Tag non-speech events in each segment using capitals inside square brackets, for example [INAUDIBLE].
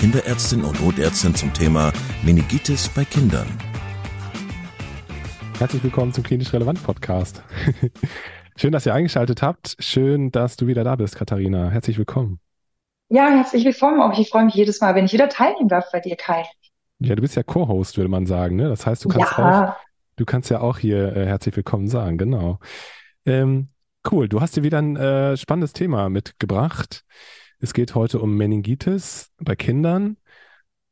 Kinderärztin und Notärztin zum Thema Meningitis bei Kindern. Herzlich willkommen zum Klinisch Relevant Podcast. [LAUGHS] Schön, dass ihr eingeschaltet habt. Schön, dass du wieder da bist, Katharina. Herzlich willkommen. Ja, herzlich willkommen. Auch ich freue mich jedes Mal, wenn ich wieder teilnehmen darf bei dir, Kai. Ja, du bist ja Co-Host, würde man sagen. Ne? Das heißt, du kannst Ja, auch, du kannst ja auch hier äh, herzlich willkommen sagen. Genau. Ähm, cool. Du hast dir wieder ein äh, spannendes Thema mitgebracht. Es geht heute um Meningitis bei Kindern.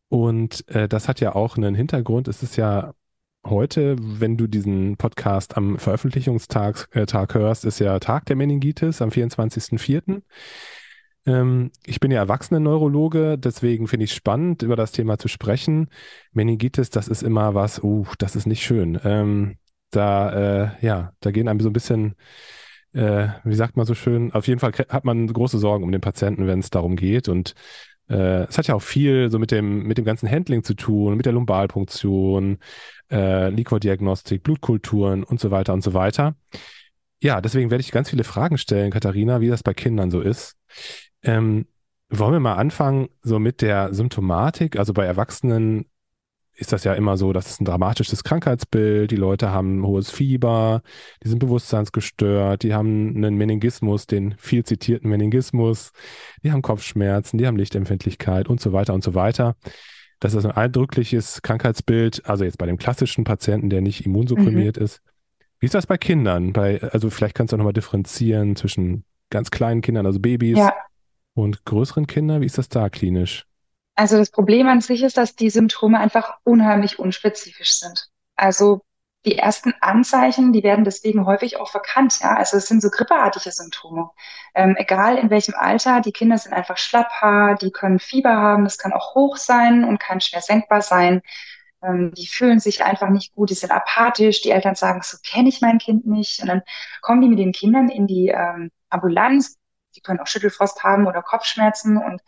Und äh, das hat ja auch einen Hintergrund. Es ist ja heute, wenn du diesen Podcast am Veröffentlichungstag äh, Tag hörst, ist ja Tag der Meningitis am 24.04. Ähm, ich bin ja Erwachsenen-Neurologe, deswegen finde ich es spannend, über das Thema zu sprechen. Meningitis, das ist immer was, uh, das ist nicht schön. Ähm, da, äh, ja, da gehen einem so ein bisschen äh, wie sagt man so schön, auf jeden Fall hat man große Sorgen um den Patienten, wenn es darum geht. Und äh, es hat ja auch viel so mit dem, mit dem ganzen Handling zu tun, mit der Lumbalpunktion, äh, Liquordiagnostik, Blutkulturen und so weiter und so weiter. Ja, deswegen werde ich ganz viele Fragen stellen, Katharina, wie das bei Kindern so ist. Ähm, wollen wir mal anfangen so mit der Symptomatik? Also bei Erwachsenen ist das ja immer so, das ist ein dramatisches Krankheitsbild. Die Leute haben ein hohes Fieber, die sind bewusstseinsgestört, die haben einen Meningismus, den viel zitierten Meningismus, die haben Kopfschmerzen, die haben Lichtempfindlichkeit und so weiter und so weiter. Das ist ein eindrückliches Krankheitsbild, also jetzt bei dem klassischen Patienten, der nicht immunsupprimiert ist. Wie ist das bei Kindern? Bei, also vielleicht kannst du auch nochmal differenzieren zwischen ganz kleinen Kindern, also Babys, ja. und größeren Kindern. Wie ist das da klinisch? Also das Problem an sich ist, dass die Symptome einfach unheimlich unspezifisch sind. Also die ersten Anzeichen, die werden deswegen häufig auch verkannt. Ja, also es sind so grippeartige Symptome. Ähm, egal in welchem Alter, die Kinder sind einfach schlapphaar, die können Fieber haben, das kann auch hoch sein und kann schwer senkbar sein. Ähm, die fühlen sich einfach nicht gut, die sind apathisch. Die Eltern sagen, so kenne ich mein Kind nicht. Und dann kommen die mit den Kindern in die ähm, Ambulanz. Die können auch Schüttelfrost haben oder Kopfschmerzen und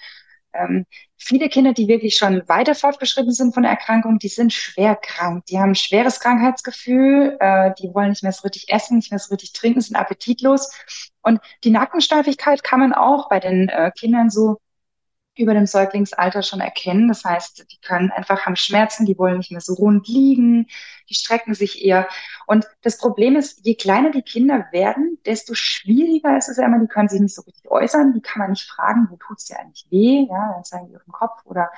ähm, viele Kinder, die wirklich schon weiter fortgeschritten sind von der Erkrankung, die sind schwer krank. Die haben ein schweres Krankheitsgefühl, äh, die wollen nicht mehr so richtig essen, nicht mehr so richtig trinken, sind appetitlos. Und die Nackensteifigkeit kann man auch bei den äh, Kindern so über dem Säuglingsalter schon erkennen. Das heißt, die können einfach haben Schmerzen, die wollen nicht mehr so rund liegen, die strecken sich eher. Und das Problem ist, je kleiner die Kinder werden, desto schwieriger ist es ja immer, die können sich nicht so richtig äußern, die kann man nicht fragen, wo tut's dir eigentlich weh? Ja, dann zeigen die auf den Kopf oder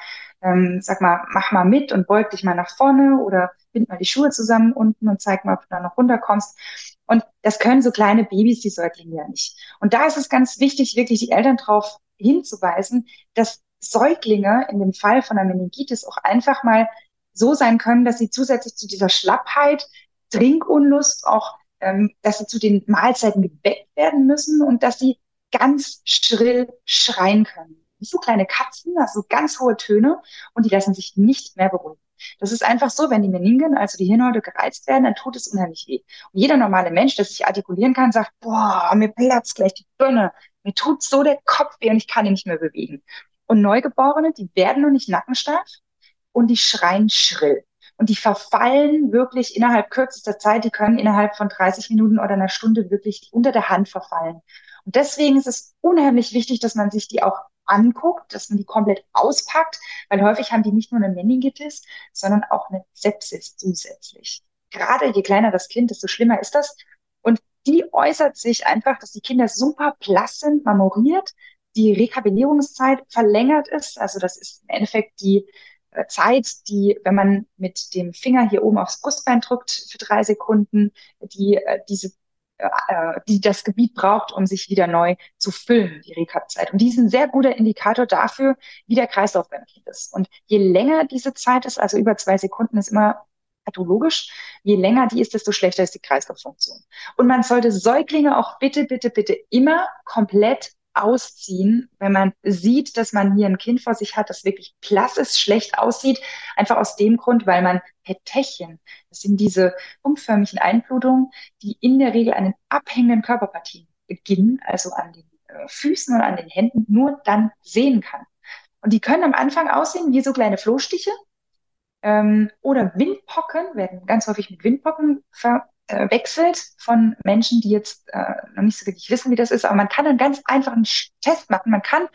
ähm, sag mal, mach mal mit und beug dich mal nach vorne oder bind mal die Schuhe zusammen unten und zeig mal, ob du da noch runterkommst. Und das können so kleine Babys, die Säuglinge ja nicht. Und da ist es ganz wichtig, wirklich die Eltern drauf hinzuweisen, dass Säuglinge in dem Fall von der Meningitis auch einfach mal so sein können, dass sie zusätzlich zu dieser Schlappheit, Trinkunlust auch, ähm, dass sie zu den Mahlzeiten geweckt werden müssen und dass sie ganz schrill schreien können. So kleine Katzen, also ganz hohe Töne und die lassen sich nicht mehr beruhigen. Das ist einfach so, wenn die Meningen, also die Hirnhäute gereizt werden, dann tut es unheimlich weh. Und jeder normale Mensch, der sich artikulieren kann, sagt, boah, mir platzt gleich die Birne, mir tut so der Kopf weh und ich kann ihn nicht mehr bewegen. Und Neugeborene, die werden noch nicht nackensteif und die schreien schrill. Und die verfallen wirklich innerhalb kürzester Zeit, die können innerhalb von 30 Minuten oder einer Stunde wirklich unter der Hand verfallen. Und deswegen ist es unheimlich wichtig, dass man sich die auch anguckt, dass man die komplett auspackt, weil häufig haben die nicht nur eine Meningitis, sondern auch eine Sepsis zusätzlich. Gerade je kleiner das Kind, desto schlimmer ist das. Die äußert sich einfach, dass die Kinder super blass sind, marmoriert, die Rekabellierungszeit verlängert ist. Also das ist im Endeffekt die äh, Zeit, die, wenn man mit dem Finger hier oben aufs Brustbein drückt für drei Sekunden, die äh, diese äh, die das Gebiet braucht, um sich wieder neu zu füllen, die Rekap-Zeit. Und die ist ein sehr guter Indikator dafür, wie der Kreislauf beim Kind ist. Und je länger diese Zeit ist, also über zwei Sekunden ist immer pathologisch, je länger die ist, desto schlechter ist die Kreislauffunktion. Und man sollte Säuglinge auch bitte, bitte, bitte immer komplett ausziehen, wenn man sieht, dass man hier ein Kind vor sich hat, das wirklich blass ist, schlecht aussieht, einfach aus dem Grund, weil man Petechien, das sind diese umförmigen Einblutungen, die in der Regel an den abhängenden Körperpartien beginnen, also an den äh, Füßen und an den Händen, nur dann sehen kann. Und die können am Anfang aussehen wie so kleine Flohstiche ähm, oder Windpocken, werden ganz häufig mit Windpocken verwechselt von Menschen, die jetzt äh, noch nicht so wirklich wissen, wie das ist. Aber man kann einen ganz einfachen Test machen. Man kann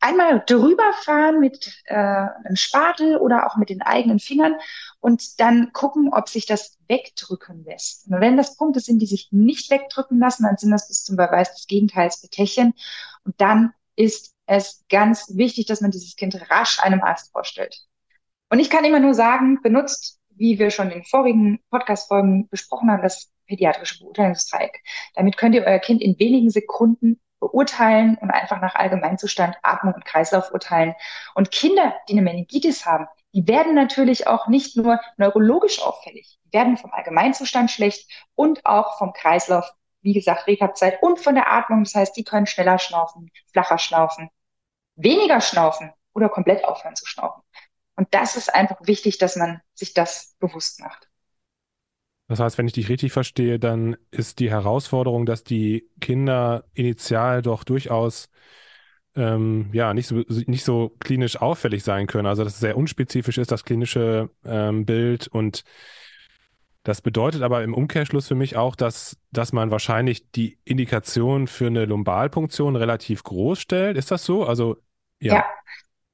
einmal drüber fahren mit äh, einem Spatel oder auch mit den eigenen Fingern und dann gucken, ob sich das wegdrücken lässt. Und wenn das Punkte sind, die sich nicht wegdrücken lassen, dann sind das bis zum Beweis des Gegenteils Betechien. Und dann ist es ganz wichtig, dass man dieses Kind rasch einem Arzt vorstellt. Und ich kann immer nur sagen, benutzt, wie wir schon in vorigen Podcast-Folgen besprochen haben, das pädiatrische Beurteilungsdreieck. Damit könnt ihr euer Kind in wenigen Sekunden beurteilen und einfach nach Allgemeinzustand, Atmung und Kreislauf urteilen. Und Kinder, die eine Meningitis haben, die werden natürlich auch nicht nur neurologisch auffällig, die werden vom Allgemeinzustand schlecht und auch vom Kreislauf, wie gesagt, Rekapzeit und von der Atmung. Das heißt, die können schneller schnaufen, flacher schnaufen, weniger schnaufen oder komplett aufhören zu schnaufen. Und das ist einfach wichtig, dass man sich das bewusst macht. Das heißt, wenn ich dich richtig verstehe, dann ist die Herausforderung, dass die Kinder initial doch durchaus ähm, ja nicht so, nicht so klinisch auffällig sein können. Also dass es sehr unspezifisch ist, das klinische ähm, Bild. Und das bedeutet aber im Umkehrschluss für mich auch, dass, dass man wahrscheinlich die Indikation für eine Lumbalpunktion relativ groß stellt. Ist das so? Also ja. ja.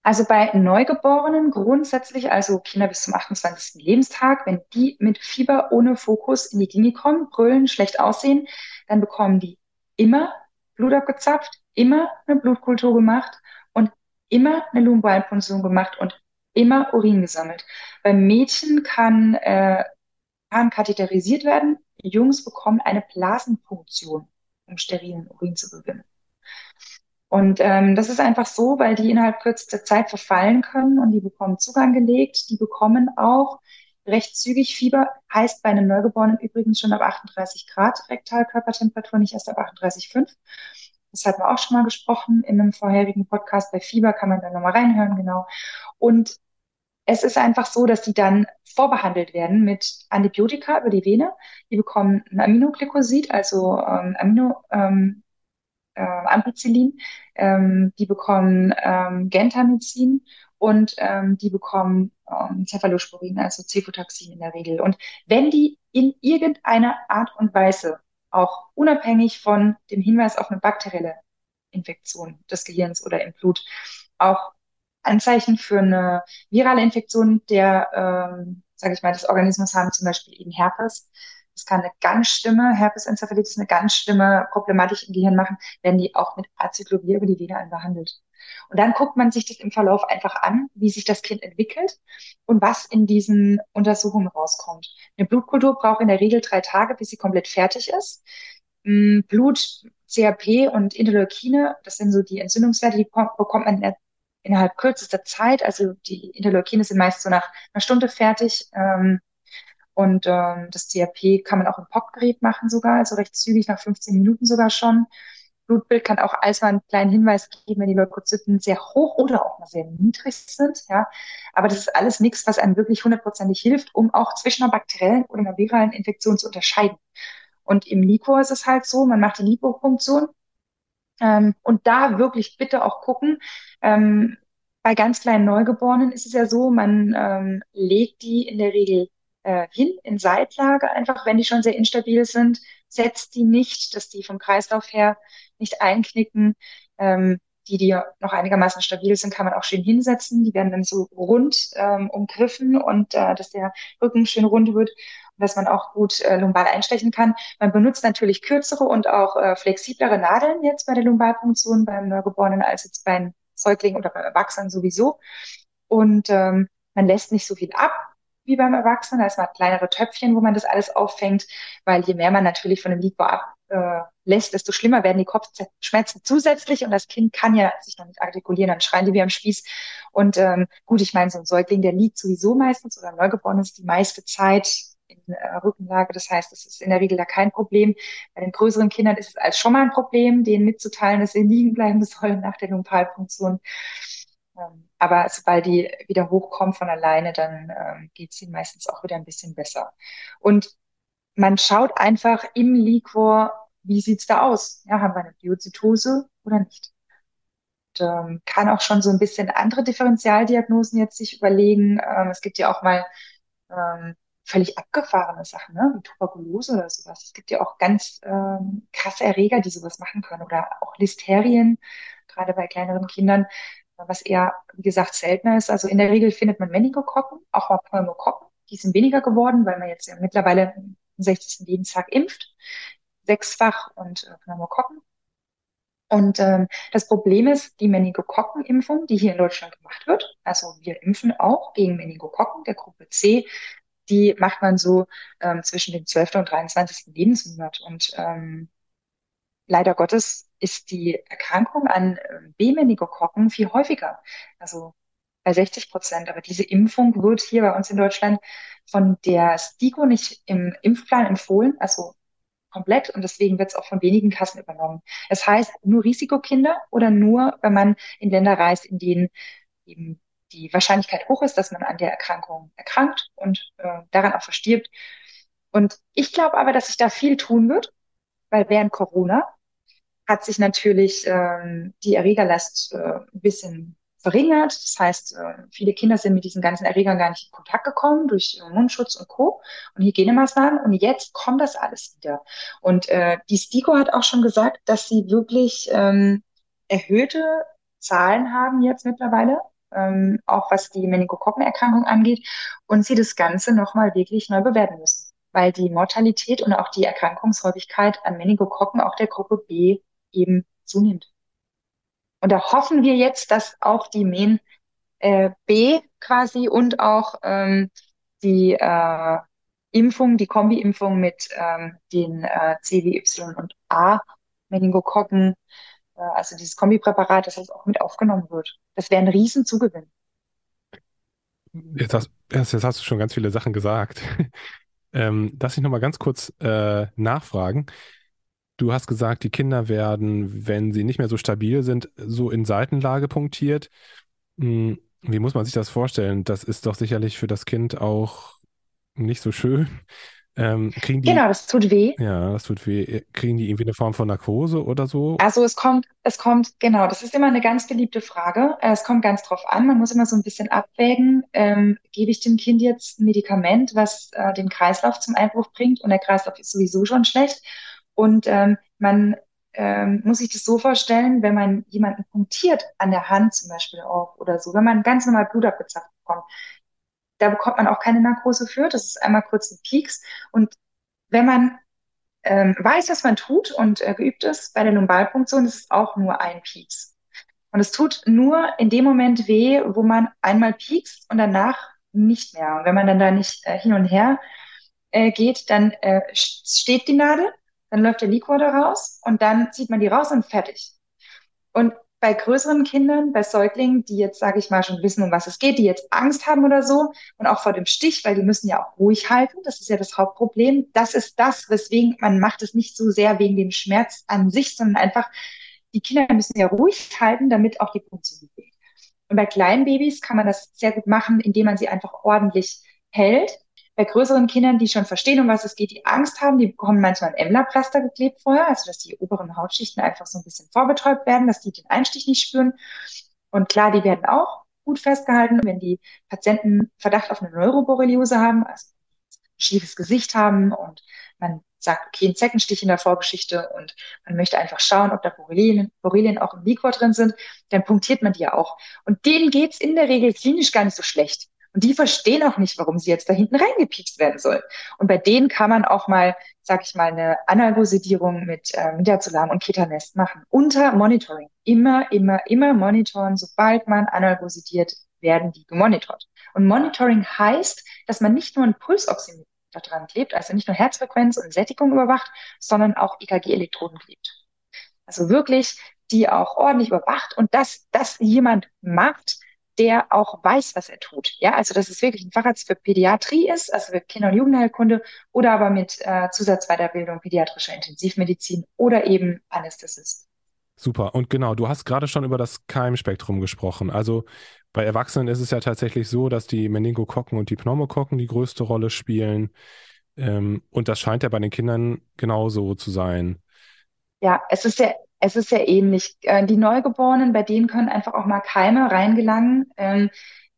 Also bei Neugeborenen grundsätzlich, also Kinder bis zum 28. Lebenstag, wenn die mit Fieber ohne Fokus in die Klinik kommen, brüllen, schlecht aussehen, dann bekommen die immer Blut abgezapft, immer eine Blutkultur gemacht und immer eine Lumbalpunktion gemacht und immer Urin gesammelt. Beim Mädchen kann, äh, kann katheterisiert werden. Jungs bekommen eine Blasenpunktion, um sterilen Urin zu gewinnen. Und ähm, das ist einfach so, weil die innerhalb kürzester Zeit verfallen können und die bekommen Zugang gelegt. Die bekommen auch recht zügig Fieber, heißt bei einem Neugeborenen übrigens schon ab 38 Grad Rektalkörpertemperatur, nicht erst ab 38,5. Das hatten wir auch schon mal gesprochen in einem vorherigen Podcast. Bei Fieber kann man da nochmal reinhören, genau. Und es ist einfach so, dass die dann vorbehandelt werden mit Antibiotika über die Vene. Die bekommen ein Aminoglykosid, also ähm, Amino, ähm, äh, Ampicillin, ähm, die bekommen ähm, Gentamicin und ähm, die bekommen ähm, Cephalosporin, also Cefotaxin in der Regel. Und wenn die in irgendeiner Art und Weise, auch unabhängig von dem Hinweis auf eine bakterielle Infektion des Gehirns oder im Blut, auch Anzeichen für eine virale Infektion der, ähm, sage ich mal, des Organismus haben, zum Beispiel eben Herpes, das kann eine ganz schlimme Herpesenzephalitis, eine ganz schlimme Problematik im Gehirn machen, werden die auch mit Acyclovir über die Vene behandelt. Und dann guckt man sich das im Verlauf einfach an, wie sich das Kind entwickelt und was in diesen Untersuchungen rauskommt. Eine Blutkultur braucht in der Regel drei Tage, bis sie komplett fertig ist. Mm, Blut, CRP und Interleukine, das sind so die Entzündungswerte, die bekommt man innerhalb kürzester Zeit. Also die Interleukine sind meist so nach einer Stunde fertig. Ähm, und ähm, das CRP kann man auch im POC-Gerät machen sogar, also recht zügig, nach 15 Minuten sogar schon. Blutbild kann auch als mal einen kleinen Hinweis geben, wenn die Leukozyten sehr hoch oder auch mal sehr niedrig sind. Ja, aber das ist alles nichts, was einem wirklich hundertprozentig hilft, um auch zwischen einer bakteriellen oder einer viralen Infektion zu unterscheiden. Und im Liquor ist es halt so, man macht die Lipopunktion ähm, und da wirklich bitte auch gucken. Ähm, bei ganz kleinen Neugeborenen ist es ja so, man ähm, legt die in der Regel äh, hin in Seitlage, einfach wenn die schon sehr instabil sind, setzt die nicht, dass die vom Kreislauf her nicht einknicken. Ähm, die, die noch einigermaßen stabil sind, kann man auch schön hinsetzen. Die werden dann so rund ähm, umgriffen und äh, dass der Rücken schön rund wird und dass man auch gut äh, lumbal einstechen kann. Man benutzt natürlich kürzere und auch äh, flexiblere Nadeln jetzt bei der Lumbalpunktion beim Neugeborenen als jetzt beim Säugling oder beim Erwachsenen sowieso. Und ähm, man lässt nicht so viel ab, wie beim Erwachsenen. Da ist man kleinere Töpfchen, wo man das alles auffängt, weil je mehr man natürlich von dem Liquor ablässt, äh, desto schlimmer werden die Kopfschmerzen zusätzlich und das Kind kann ja sich noch nicht artikulieren, dann schreien die wie am Spieß. Und ähm, gut, ich meine, so ein Säugling, der liegt sowieso meistens oder Neugeborenes die meiste Zeit in äh, Rückenlage. Das heißt, es ist in der Regel da kein Problem. Bei den größeren Kindern ist es als schon mal ein Problem, denen mitzuteilen, dass sie liegen bleiben sollen nach der Lumpalpunktion. Ähm, aber sobald die wieder hochkommen von alleine, dann ähm, geht es ihnen meistens auch wieder ein bisschen besser. Und man schaut einfach im Liquor, wie sieht's da aus? Ja, haben wir eine Biozytose oder nicht? Und, ähm, kann auch schon so ein bisschen andere Differentialdiagnosen jetzt sich überlegen. Ähm, es gibt ja auch mal ähm, völlig abgefahrene Sachen, ne? wie Tuberkulose oder sowas. Es gibt ja auch ganz ähm, krasse Erreger, die sowas machen können. Oder auch Listerien, gerade bei kleineren Kindern, was eher, wie gesagt, seltener ist. Also in der Regel findet man Meningokokken, auch mal Pneumokokken. Die sind weniger geworden, weil man jetzt ja mittlerweile im 60. Lebensjahr impft. Sechsfach und äh, Pneumokokken. Und ähm, das Problem ist, die Meningokokken-Impfung, die hier in Deutschland gemacht wird, also wir impfen auch gegen Meningokokken der Gruppe C, die macht man so ähm, zwischen dem 12. und 23. Lebensmonat. Und ähm, leider Gottes ist die Erkrankung an ähm, B-Meningokokken viel häufiger, also bei 60 Prozent. Aber diese Impfung wird hier bei uns in Deutschland von der STIKO nicht im Impfplan empfohlen, also komplett und deswegen wird es auch von wenigen Kassen übernommen. Das heißt, nur Risikokinder oder nur, wenn man in Länder reist, in denen eben die Wahrscheinlichkeit hoch ist, dass man an der Erkrankung erkrankt und äh, daran auch verstirbt. Und ich glaube aber, dass sich da viel tun wird, weil während Corona hat sich natürlich ähm, die Erregerlast äh, ein bisschen verringert. Das heißt, äh, viele Kinder sind mit diesen ganzen Erregern gar nicht in Kontakt gekommen durch äh, Mundschutz und Co. und Hygienemaßnahmen. Und jetzt kommt das alles wieder. Und äh, die STIKO hat auch schon gesagt, dass sie wirklich ähm, erhöhte Zahlen haben jetzt mittlerweile, ähm, auch was die Meningokokkenerkrankung angeht, und sie das Ganze nochmal wirklich neu bewerten müssen, weil die Mortalität und auch die Erkrankungshäufigkeit an Meningokokken auch der Gruppe B eben zunimmt. Und da hoffen wir jetzt, dass auch die MEN äh, B quasi und auch ähm, die äh, Impfung, die Kombi-Impfung mit ähm, den äh, C, W, Y und A Meningokokken, äh, also dieses Kombipräparat, dass das auch mit aufgenommen wird. Das wäre ein Riesenzugewinn. Jetzt hast, jetzt hast du schon ganz viele Sachen gesagt. [LAUGHS] ähm, darf ich nochmal ganz kurz äh, nachfragen? Du hast gesagt, die Kinder werden, wenn sie nicht mehr so stabil sind, so in Seitenlage punktiert. Hm, wie muss man sich das vorstellen? Das ist doch sicherlich für das Kind auch nicht so schön. [LAUGHS] Ähm, kriegen die, genau, das tut weh. Ja, das tut weh. Kriegen die irgendwie eine Form von Narkose oder so? Also es kommt, es kommt, genau, das ist immer eine ganz beliebte Frage. Es kommt ganz drauf an. Man muss immer so ein bisschen abwägen. Ähm, gebe ich dem Kind jetzt ein Medikament, was äh, den Kreislauf zum Einbruch bringt und der Kreislauf ist sowieso schon schlecht? Und ähm, man ähm, muss sich das so vorstellen, wenn man jemanden punktiert an der Hand zum Beispiel auch oder so, wenn man ganz normal Blut abgezapft bekommt, da bekommt man auch keine Narkose für. Das ist einmal kurz ein Pieks. Und wenn man ähm, weiß, was man tut und äh, geübt ist bei der Lumbalpunktion, ist es auch nur ein Pieks. Und es tut nur in dem Moment weh, wo man einmal piekst und danach nicht mehr. Und wenn man dann da nicht äh, hin und her äh, geht, dann äh, steht die Nadel dann läuft der Liquor da raus und dann zieht man die raus und fertig. Und bei größeren Kindern, bei Säuglingen, die jetzt, sage ich mal, schon wissen, um was es geht, die jetzt Angst haben oder so und auch vor dem Stich, weil die müssen ja auch ruhig halten, das ist ja das Hauptproblem. Das ist das, weswegen man macht es nicht so sehr wegen dem Schmerz an sich, sondern einfach, die Kinder müssen ja ruhig halten, damit auch die Funktion geht. Und bei kleinen Babys kann man das sehr gut machen, indem man sie einfach ordentlich hält bei größeren Kindern, die schon verstehen, um was es geht, die Angst haben, die bekommen manchmal ein Emler-Pflaster geklebt vorher, also dass die oberen Hautschichten einfach so ein bisschen vorbetäubt werden, dass die den Einstich nicht spüren. Und klar, die werden auch gut festgehalten, wenn die Patienten Verdacht auf eine Neuroborreliose haben, also ein schiefes Gesicht haben und man sagt, okay, ein Zeckenstich in der Vorgeschichte und man möchte einfach schauen, ob da Borrelien, Borrelien auch im Liquor drin sind, dann punktiert man die ja auch. Und denen geht's in der Regel klinisch gar nicht so schlecht. Und die verstehen auch nicht, warum sie jetzt da hinten reingepiekst werden sollen. Und bei denen kann man auch mal, sag ich mal, eine Analgosidierung mit äh, Midazolam und Ketanest machen. Unter Monitoring. Immer, immer, immer monitoren. Sobald man analgosidiert, werden die gemonitort. Und Monitoring heißt, dass man nicht nur einen Pulsoximeter dran klebt, also nicht nur Herzfrequenz und Sättigung überwacht, sondern auch EKG-Elektroden klebt. Also wirklich, die auch ordentlich überwacht und dass das jemand macht, der auch weiß, was er tut. Ja, also dass es wirklich ein Facharzt für Pädiatrie ist, also für Kinder- und Jugendheilkunde oder aber mit äh, Zusatzweiterbildung pädiatrischer Intensivmedizin oder eben Anästhesist. Super. Und genau, du hast gerade schon über das Keimspektrum gesprochen. Also bei Erwachsenen ist es ja tatsächlich so, dass die Meningokokken und die Pneumokokken die größte Rolle spielen. Ähm, und das scheint ja bei den Kindern genauso zu sein. Ja, es ist ja, es ist ja ähnlich. Äh, die Neugeborenen, bei denen können einfach auch mal Keime reingelangen, ähm,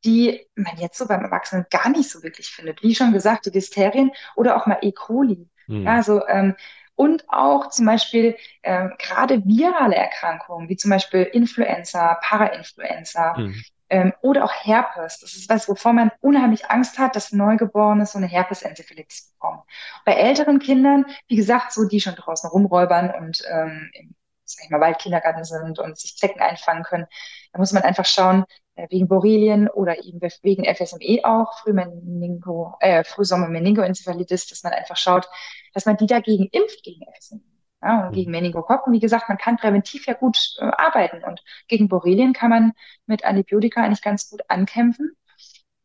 die man jetzt so beim Erwachsenen gar nicht so wirklich findet. Wie schon gesagt, die Listerien oder auch mal E. coli. Mhm. Ja, also, ähm, und auch zum Beispiel ähm, gerade virale Erkrankungen, wie zum Beispiel Influenza, Parainfluenza, mhm ähm, oder auch Herpes. Das ist was, wovor man unheimlich Angst hat, dass Neugeborene so eine Herpesenzephalitis bekommen. Bei älteren Kindern, wie gesagt, so die schon draußen rumräubern und ähm, im sag ich mal, Waldkindergarten sind und sich Zecken einfangen können, da muss man einfach schauen, äh, wegen Borrelien oder eben wegen FSME auch, Frühmeningo, äh, Frühsommer-Meningoenzephalitis, dass man einfach schaut, dass man die dagegen impft gegen FSME. Ja, und gegen mhm. Meningokokken, wie gesagt, man kann präventiv ja gut äh, arbeiten und gegen Borrelien kann man mit Antibiotika eigentlich ganz gut ankämpfen.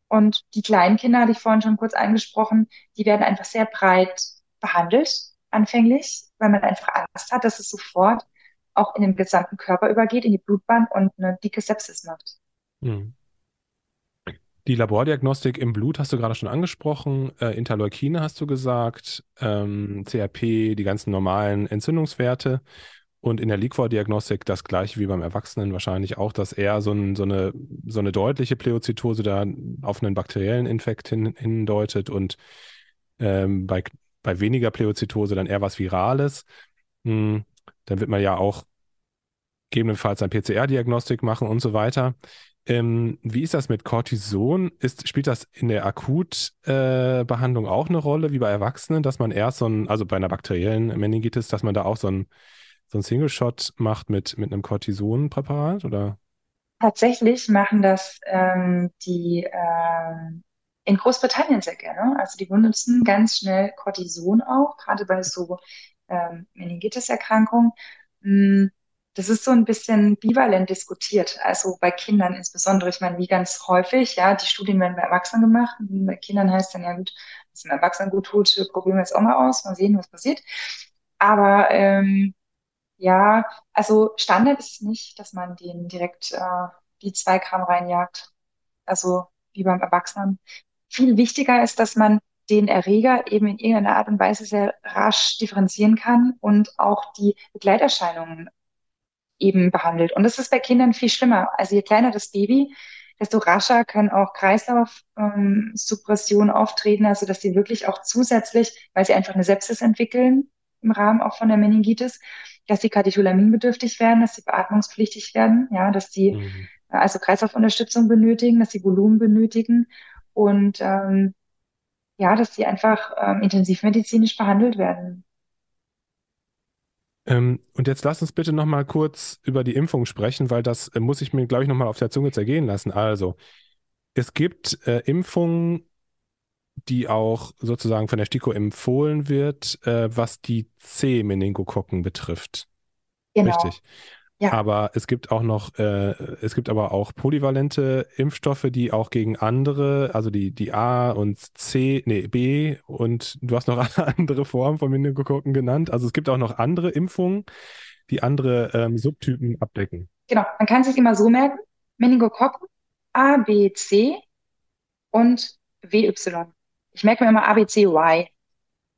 Und die kleinen Kinder, hatte ich vorhin schon kurz angesprochen, die werden einfach sehr breit behandelt anfänglich, weil man einfach Angst hat, dass es sofort auch in den gesamten Körper übergeht, in die Blutbahn und eine dicke Sepsis macht. Mhm. Die Labordiagnostik im Blut hast du gerade schon angesprochen, äh, Interleukine hast du gesagt, ähm, CRP, die ganzen normalen Entzündungswerte und in der Liquordiagnostik das gleiche wie beim Erwachsenen wahrscheinlich auch, dass eher so, ein, so, eine, so eine deutliche Pleozytose da auf einen bakteriellen Infekt hin, hindeutet und ähm, bei, bei weniger Pleozytose dann eher was Virales. Hm, dann wird man ja auch gegebenenfalls ein PCR-Diagnostik machen und so weiter. Ähm, wie ist das mit Cortison? Ist, spielt das in der Akutbehandlung äh, auch eine Rolle, wie bei Erwachsenen, dass man erst so ein, also bei einer bakteriellen Meningitis, dass man da auch so ein, so ein Single-Shot macht mit, mit einem Cortisonpräparat? Tatsächlich machen das ähm, die ähm, in Großbritannien sehr gerne. Also die benutzen ganz schnell Cortison auch, gerade bei so ähm, Meningitis-Erkrankungen. Hm, das ist so ein bisschen bivalent diskutiert. Also bei Kindern insbesondere, ich meine, wie ganz häufig, ja, die Studien werden bei Erwachsenen gemacht. Bei Kindern heißt dann, ja gut, was dem Erwachsenen gut tut, probieren wir jetzt auch mal aus, mal sehen, was passiert. Aber ähm, ja, also Standard ist nicht, dass man denen direkt äh, die zwei Gramm reinjagt. Also wie beim Erwachsenen. Viel wichtiger ist, dass man den Erreger eben in irgendeiner Art und Weise sehr rasch differenzieren kann und auch die Begleiterscheinungen eben behandelt. Und das ist bei Kindern viel schlimmer. Also je kleiner das Baby, desto rascher können auch Kreislaufsuppressionen ähm, auftreten, also dass sie wirklich auch zusätzlich, weil sie einfach eine Sepsis entwickeln, im Rahmen auch von der Meningitis, dass sie katecholaminbedürftig werden, dass sie beatmungspflichtig werden, ja, dass sie mhm. also Kreislaufunterstützung benötigen, dass sie Volumen benötigen und ähm, ja, dass sie einfach ähm, intensivmedizinisch behandelt werden. Ähm, und jetzt lass uns bitte nochmal kurz über die Impfung sprechen, weil das äh, muss ich mir, glaube ich, nochmal auf der Zunge zergehen lassen. Also, es gibt äh, Impfungen, die auch sozusagen von der STIKO empfohlen wird, äh, was die C-Meningokokken betrifft. Genau. Richtig. Ja. Aber es gibt auch noch, äh, es gibt aber auch polyvalente Impfstoffe, die auch gegen andere, also die, die A und C, nee, B und du hast noch [LAUGHS] andere Formen von Meningokokken genannt. Also es gibt auch noch andere Impfungen, die andere ähm, Subtypen abdecken. Genau, man kann sich immer so merken, Meningokokken, A, B, C und WY. Ich merke mir immer A, B, C, Y.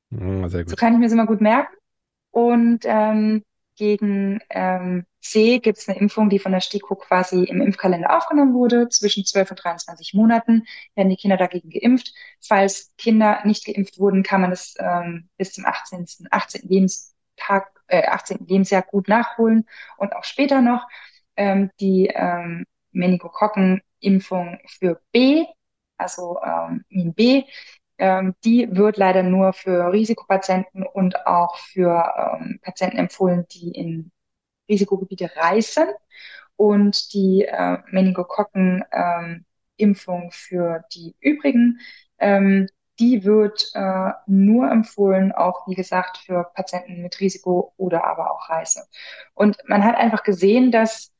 Ja, sehr gut. So kann ich mir das immer gut merken. Und ähm, gegen ähm, C gibt es eine Impfung, die von der STIKO quasi im Impfkalender aufgenommen wurde. Zwischen 12 und 23 Monaten werden die Kinder dagegen geimpft. Falls Kinder nicht geimpft wurden, kann man das ähm, bis zum 18. 18. Lebenstag, äh, 18. Lebensjahr gut nachholen und auch später noch. Ähm, die ähm, Meningokokken-Impfung für B, also ähm, B, ähm, die wird leider nur für Risikopatienten und auch für ähm, Patienten empfohlen, die in Risikogebiete reisen. Und die äh, Meningokokken-Impfung ähm, für die übrigen, ähm, die wird äh, nur empfohlen, auch wie gesagt, für Patienten mit Risiko oder aber auch Reise. Und man hat einfach gesehen, dass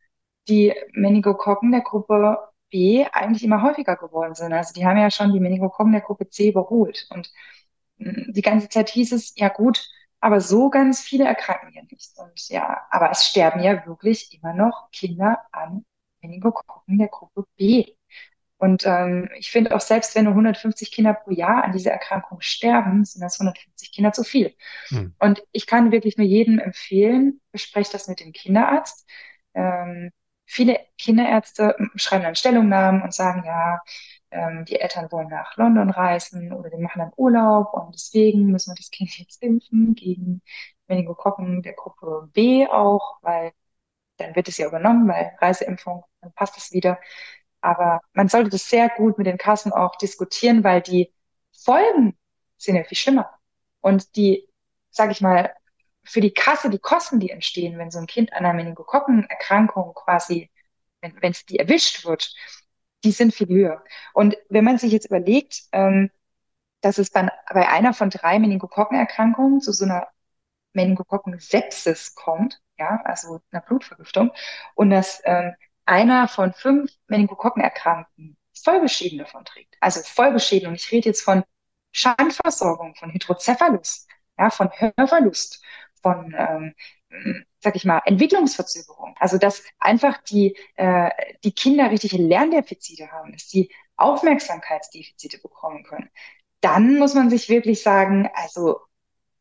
die Meningokokken der Gruppe B eigentlich immer häufiger geworden sind. Also die haben ja schon die Meningokokken der Gruppe C überholt. Und mm, die ganze Zeit hieß es, ja gut, aber so ganz viele erkranken ja nicht. Und ja, aber es sterben ja wirklich immer noch Kinder an Meningokokken der Gruppe B. Und ähm, ich finde auch selbst, wenn nur 150 Kinder pro Jahr an dieser Erkrankung sterben, sind das 150 Kinder zu viel. Hm. Und ich kann wirklich nur jedem empfehlen, besprecht das mit dem Kinderarzt. Ähm, viele Kinderärzte schreiben dann Stellungnahmen und sagen, ja, ähm, die Eltern wollen nach London reisen oder die machen dann Urlaub und deswegen müssen wir das Kind jetzt impfen gegen Meningokokken der Gruppe B auch, weil dann wird es ja übernommen, weil Reiseimpfung, dann passt es wieder. Aber man sollte das sehr gut mit den Kassen auch diskutieren, weil die Folgen sind ja viel schlimmer. Und die, sage ich mal, für die Kasse, die Kosten, die entstehen, wenn so ein Kind an einer Meningokokkenerkrankung quasi, wenn es die erwischt wird, die sind viel höher. Und wenn man sich jetzt überlegt, ähm, dass es bei, bei einer von drei Meningokokkenerkrankungen zu so einer Meningokokken-Sepsis kommt, ja, also einer Blutvergiftung, und dass ähm, einer von fünf Meningokokkenerkrankten Folgeschäden davon trägt. Also Folgeschäden. Und ich rede jetzt von Schandversorgung, von Hydrocephalus, ja, von Hörverlust, von, ähm, sag ich mal, Entwicklungsverzögerung. Also dass einfach die, äh, die Kinder richtige Lerndefizite haben, dass sie Aufmerksamkeitsdefizite bekommen können. Dann muss man sich wirklich sagen, also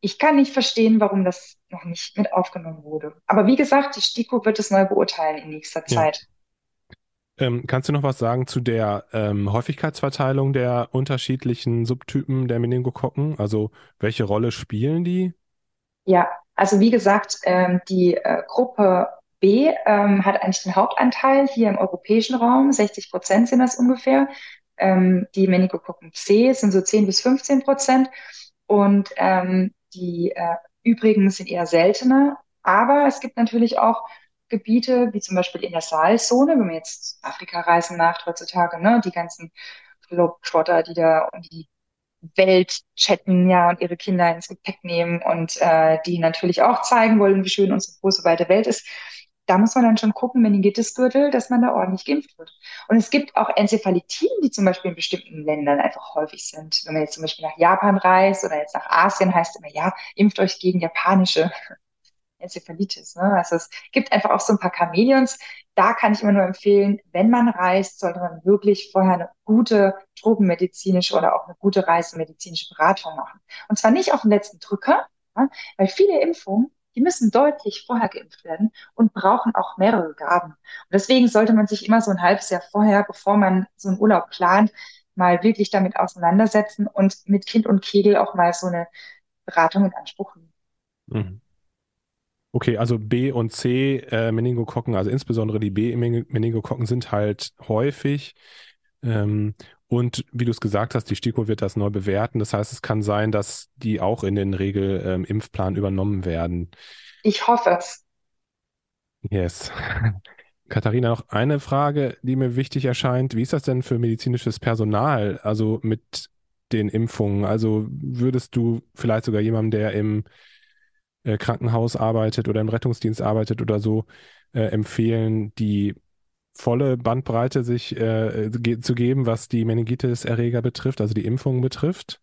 ich kann nicht verstehen, warum das noch nicht mit aufgenommen wurde. Aber wie gesagt, die STIKO wird es neu beurteilen in nächster Zeit. Ähm, kannst du noch was sagen zu der ähm, Häufigkeitsverteilung der unterschiedlichen Subtypen der Meningokokken? Also welche Rolle spielen die? Ja, also wie gesagt, ähm, die äh, Gruppe B ähm, hat eigentlich den Hauptanteil hier im europäischen Raum. 60 Prozent sind das ungefähr. Ähm, die Meningokokken C sind so 10 bis 15 Prozent. Und ähm, die äh, übrigen sind eher seltener. Aber es gibt natürlich auch Gebiete, wie zum Beispiel in der Saalzone, wenn man jetzt Afrika reisen macht heutzutage, ne, die ganzen Globetrotter, die da um die Welt chatten, ja, und ihre Kinder ins Gepäck nehmen und äh, die natürlich auch zeigen wollen, wie schön unsere große weite Welt ist. Da muss man dann schon gucken, Meningitisgürtel, dass man da ordentlich geimpft wird. Und es gibt auch Enzephalitiden, die zum Beispiel in bestimmten Ländern einfach häufig sind. Wenn man jetzt zum Beispiel nach Japan reist oder jetzt nach Asien, heißt immer, ja, impft euch gegen japanische Enzephalitis. Ne? Also es gibt einfach auch so ein paar Chamäleons. Da kann ich immer nur empfehlen, wenn man reist, sollte man wirklich vorher eine gute tropenmedizinische oder auch eine gute reisemedizinische Beratung machen. Und zwar nicht auf den letzten Drücker, ja? weil viele Impfungen, die müssen deutlich vorher geimpft werden und brauchen auch mehrere Gaben. Und deswegen sollte man sich immer so ein halbes Jahr vorher, bevor man so einen Urlaub plant, mal wirklich damit auseinandersetzen und mit Kind und Kegel auch mal so eine Beratung in Anspruch nehmen. Mhm. Okay, also B und C äh, Meningokokken, also insbesondere die B-Meningokokken sind halt häufig. Ähm, und wie du es gesagt hast, die STIKO wird das neu bewerten. Das heißt, es kann sein, dass die auch in den Regel-Impfplan ähm, übernommen werden. Ich hoffe es. Yes. [LAUGHS] Katharina, noch eine Frage, die mir wichtig erscheint. Wie ist das denn für medizinisches Personal, also mit den Impfungen? Also würdest du vielleicht sogar jemandem, der im äh, Krankenhaus arbeitet oder im Rettungsdienst arbeitet oder so, äh, empfehlen, die volle Bandbreite sich äh, zu geben, was die Meningitis-Erreger betrifft, also die Impfungen betrifft?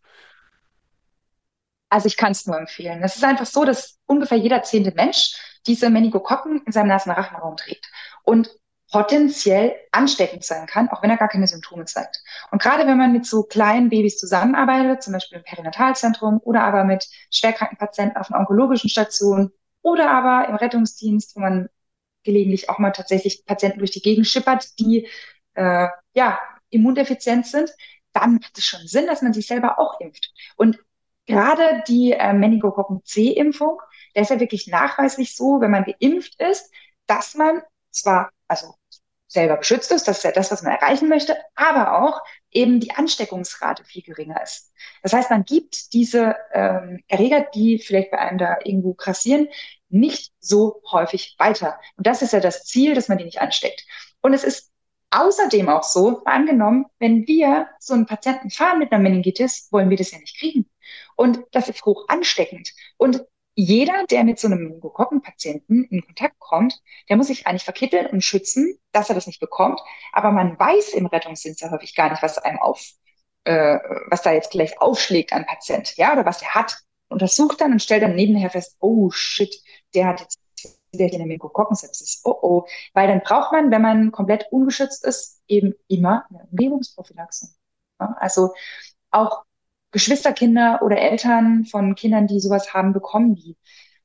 Also ich kann es nur empfehlen. Es ist einfach so, dass ungefähr jeder zehnte Mensch diese Meningokokken in seinem Nasenrachenraum trägt. Und potenziell ansteckend sein kann, auch wenn er gar keine Symptome zeigt. Und gerade wenn man mit so kleinen Babys zusammenarbeitet, zum Beispiel im Perinatalzentrum oder aber mit schwerkranken Patienten auf einer onkologischen Station oder aber im Rettungsdienst, wo man gelegentlich auch mal tatsächlich Patienten durch die Gegend schippert, die äh, ja immundefizient sind, dann macht es schon Sinn, dass man sich selber auch impft. Und gerade die äh, Meningokokken-C-Impfung, der ist ja wirklich nachweislich so, wenn man geimpft ist, dass man zwar, also selber geschützt ist, das ist ja das, was man erreichen möchte, aber auch eben die Ansteckungsrate viel geringer ist. Das heißt, man gibt diese ähm, Erreger, die vielleicht bei einem da irgendwo krassieren, nicht so häufig weiter. Und das ist ja das Ziel, dass man die nicht ansteckt. Und es ist außerdem auch so, angenommen, wenn wir so einen Patienten fahren mit einer Meningitis, wollen wir das ja nicht kriegen. Und das ist hoch ansteckend. Und jeder, der mit so einem Meningokokkenpatienten in Kontakt kommt, der muss sich eigentlich verkitteln und schützen, dass er das nicht bekommt. Aber man weiß im Rettungsdienst ja häufig gar nicht, was einem auf, äh, was da jetzt gleich aufschlägt an Patient, ja, oder was er hat. Untersucht dann und stellt dann nebenher fest, oh shit, der hat jetzt wieder hier eine Meningokokkensepsis. Oh oh. Weil dann braucht man, wenn man komplett ungeschützt ist, eben immer eine Umgebungsprophylaxe. Also auch Geschwisterkinder oder Eltern von Kindern, die sowas haben, bekommen die.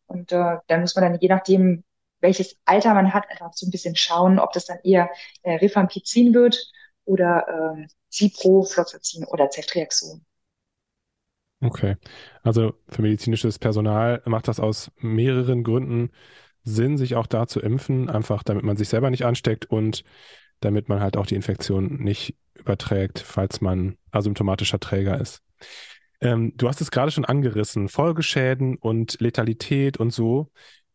Und äh, dann muss man dann je nachdem, welches Alter man hat, einfach so ein bisschen schauen, ob das dann eher äh, Rifampicin wird oder äh, Ciprofloxacin oder Ceftriaxon. Okay. Also für medizinisches Personal macht das aus mehreren Gründen Sinn, sich auch da zu impfen, einfach damit man sich selber nicht ansteckt und damit man halt auch die Infektion nicht überträgt, falls man asymptomatischer Träger ist. Ähm, du hast es gerade schon angerissen, Folgeschäden und Letalität und so.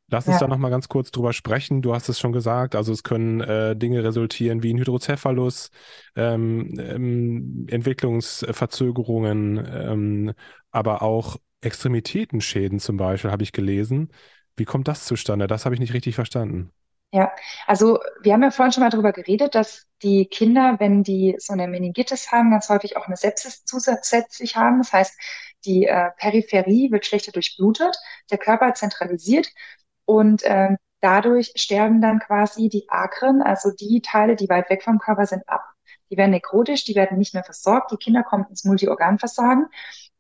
Lass uns ja. da nochmal ganz kurz drüber sprechen. Du hast es schon gesagt, also es können äh, Dinge resultieren wie ein Hydrocephalus, ähm, ähm, Entwicklungsverzögerungen, ähm, aber auch Extremitätenschäden zum Beispiel, habe ich gelesen. Wie kommt das zustande? Das habe ich nicht richtig verstanden. Ja, also wir haben ja vorhin schon mal darüber geredet, dass die Kinder, wenn die so eine Meningitis haben, ganz häufig auch eine Sepsis zusätzlich haben. Das heißt, die äh, Peripherie wird schlechter durchblutet, der Körper zentralisiert und äh, dadurch sterben dann quasi die Akren, also die Teile, die weit weg vom Körper sind, ab. Die werden nekrotisch, die werden nicht mehr versorgt, die Kinder kommen ins Multiorganversagen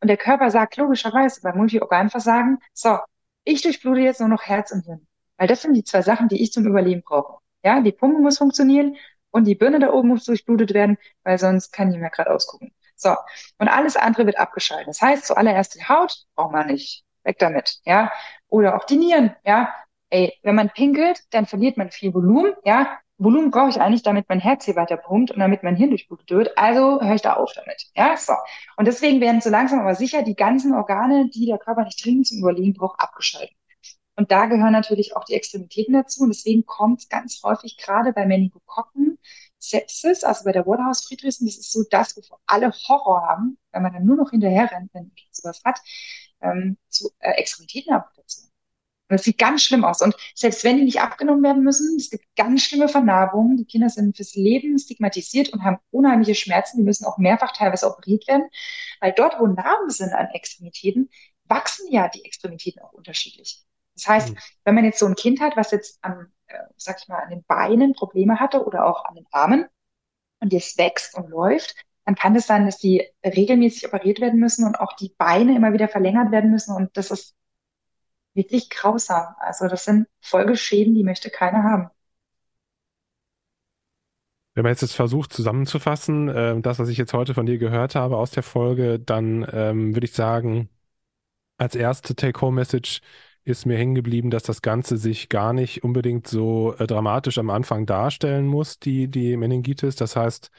und der Körper sagt logischerweise bei Multiorganversagen, so, ich durchblute jetzt nur noch Herz und Hirn. Weil das sind die zwei Sachen, die ich zum Überleben brauche. Ja, die Pumpe muss funktionieren und die Birne da oben muss durchblutet werden, weil sonst kann mehr gerade ausgucken. So. Und alles andere wird abgeschaltet. Das heißt, zuallererst die Haut braucht man nicht. Weg damit. Ja. Oder auch die Nieren. Ja. Ey, wenn man pinkelt, dann verliert man viel Volumen. Ja. Volumen brauche ich eigentlich, damit mein Herz hier weiter pumpt und damit mein Hirn durchblutet wird. Also höre ich da auf damit. Ja, so. Und deswegen werden so langsam aber sicher die ganzen Organe, die der Körper nicht dringend zum Überleben braucht, abgeschaltet. Und da gehören natürlich auch die Extremitäten dazu. Und deswegen kommt ganz häufig gerade bei Meningokokken Sepsis, also bei der Waterhouse-Friedrichsen, das ist so das, wovor alle Horror haben, wenn man dann nur noch hinterher rennt, wenn man sowas hat, ähm, zu äh, Extremitätenamputation. Und das sieht ganz schlimm aus. Und selbst wenn die nicht abgenommen werden müssen, es gibt ganz schlimme Vernarbungen. Die Kinder sind fürs Leben stigmatisiert und haben unheimliche Schmerzen. Die müssen auch mehrfach teilweise operiert werden, weil dort, wo Narben sind an Extremitäten, wachsen ja die Extremitäten auch unterschiedlich. Das heißt, mhm. wenn man jetzt so ein Kind hat, was jetzt an, äh, sag ich mal, an den Beinen Probleme hatte oder auch an den Armen und jetzt wächst und läuft, dann kann es sein, dass die regelmäßig operiert werden müssen und auch die Beine immer wieder verlängert werden müssen. Und das ist wirklich grausam. Also das sind Folgeschäden, die möchte keiner haben. Wenn man jetzt das versucht zusammenzufassen, äh, das, was ich jetzt heute von dir gehört habe aus der Folge, dann ähm, würde ich sagen, als erste Take-Home-Message, ist mir hängen geblieben, dass das Ganze sich gar nicht unbedingt so äh, dramatisch am Anfang darstellen muss, die, die Meningitis. Das heißt,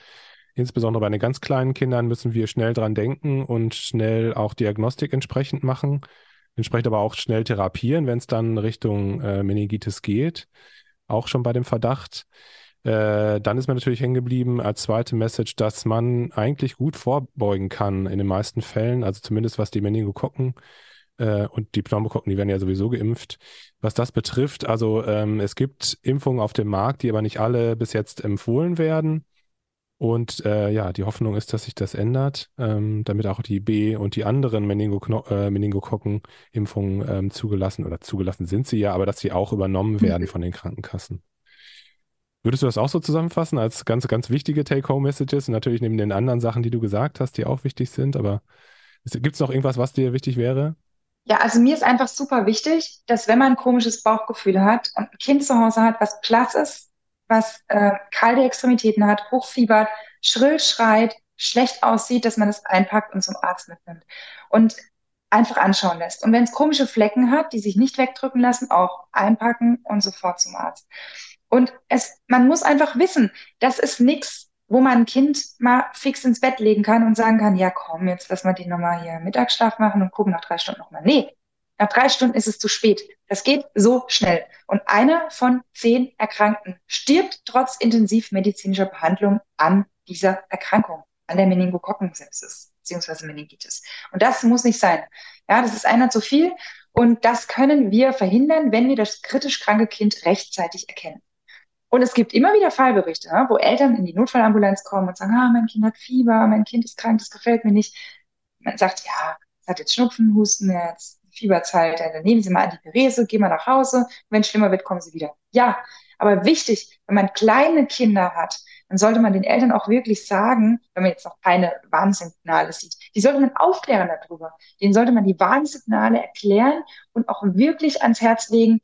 insbesondere bei den ganz kleinen Kindern müssen wir schnell dran denken und schnell auch Diagnostik entsprechend machen, entsprechend aber auch schnell therapieren, wenn es dann Richtung äh, Meningitis geht, auch schon bei dem Verdacht. Äh, dann ist mir natürlich hängen geblieben als zweite Message, dass man eigentlich gut vorbeugen kann in den meisten Fällen, also zumindest was die Meningokokken und die Pneumokokken, die werden ja sowieso geimpft. Was das betrifft, also ähm, es gibt Impfungen auf dem Markt, die aber nicht alle bis jetzt empfohlen werden. Und äh, ja, die Hoffnung ist, dass sich das ändert, ähm, damit auch die B- und die anderen äh, Meningokokken-Impfungen ähm, zugelassen oder zugelassen sind sie ja, aber dass sie auch übernommen werden mhm. von den Krankenkassen. Würdest du das auch so zusammenfassen als ganz, ganz wichtige Take-Home-Messages? Natürlich neben den anderen Sachen, die du gesagt hast, die auch wichtig sind, aber gibt es noch irgendwas, was dir wichtig wäre? Ja, also mir ist einfach super wichtig, dass wenn man ein komisches Bauchgefühl hat und ein Kind zu Hause hat, was blass ist, was äh, kalte Extremitäten hat, hochfiebert, schrill schreit, schlecht aussieht, dass man es einpackt und zum Arzt mitnimmt und einfach anschauen lässt. Und wenn es komische Flecken hat, die sich nicht wegdrücken lassen, auch einpacken und sofort zum Arzt. Und es, man muss einfach wissen, das ist nichts wo man ein Kind mal fix ins Bett legen kann und sagen kann, ja komm, jetzt lass mal die nochmal hier Mittagsschlaf machen und gucken nach drei Stunden nochmal. Nee, nach drei Stunden ist es zu spät. Das geht so schnell. Und einer von zehn Erkrankten stirbt trotz intensivmedizinischer Behandlung an dieser Erkrankung, an der Meningokokkensepsis beziehungsweise Meningitis. Und das muss nicht sein. Ja, das ist einer zu viel. Und das können wir verhindern, wenn wir das kritisch kranke Kind rechtzeitig erkennen. Und es gibt immer wieder Fallberichte, wo Eltern in die Notfallambulanz kommen und sagen, ah, mein Kind hat Fieber, mein Kind ist krank, das gefällt mir nicht. Man sagt, ja, es hat jetzt Schnupfen, Husten, jetzt Fieberzeit, dann nehmen Sie mal Antiperese, gehen mal nach Hause. Wenn es schlimmer wird, kommen Sie wieder. Ja, aber wichtig, wenn man kleine Kinder hat, dann sollte man den Eltern auch wirklich sagen, wenn man jetzt noch keine Warnsignale sieht, die sollte man aufklären darüber. Denen sollte man die Warnsignale erklären und auch wirklich ans Herz legen,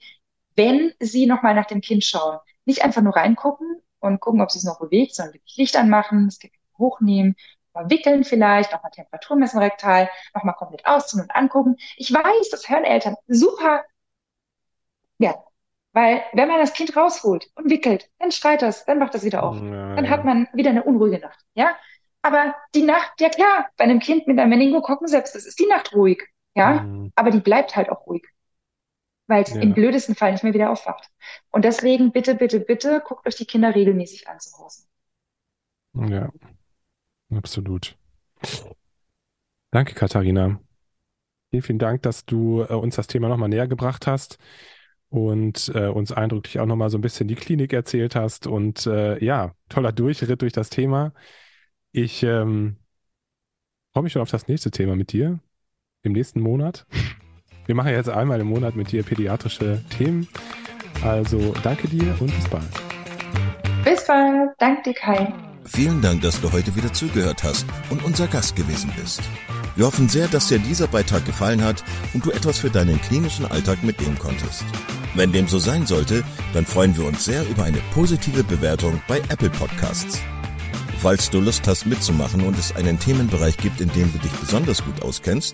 wenn sie nochmal nach dem Kind schauen nicht einfach nur reingucken und gucken, ob sie es noch bewegt, sondern wirklich Licht anmachen, das Kind hochnehmen, mal wickeln vielleicht, nochmal Temperatur messen rektal, nochmal komplett ausziehen und angucken. Ich weiß, das hören Eltern super ja, weil wenn man das Kind rausholt und wickelt, dann schreit das, dann macht das wieder auf. Ja, dann hat man wieder eine unruhige Nacht. Ja, aber die Nacht, ja klar, bei einem Kind mit einem Meningokokken selbst, das ist die Nacht ruhig. Ja, mhm. aber die bleibt halt auch ruhig weil es ja. im blödesten Fall nicht mehr wieder aufwacht. Und deswegen bitte, bitte, bitte guckt euch die Kinder regelmäßig an zu Hause. Ja, absolut. Danke, Katharina. Vielen, vielen Dank, dass du äh, uns das Thema nochmal näher gebracht hast und äh, uns eindrücklich auch nochmal so ein bisschen die Klinik erzählt hast. Und äh, ja, toller Durchritt durch das Thema. Ich ähm, freue mich schon auf das nächste Thema mit dir im nächsten Monat. Wir machen jetzt einmal im Monat mit dir pädiatrische Themen. Also danke dir und bis bald. Bis bald. Danke dir, Kai. Vielen Dank, dass du heute wieder zugehört hast und unser Gast gewesen bist. Wir hoffen sehr, dass dir dieser Beitrag gefallen hat und du etwas für deinen klinischen Alltag mitnehmen konntest. Wenn dem so sein sollte, dann freuen wir uns sehr über eine positive Bewertung bei Apple Podcasts. Falls du Lust hast mitzumachen und es einen Themenbereich gibt, in dem du dich besonders gut auskennst,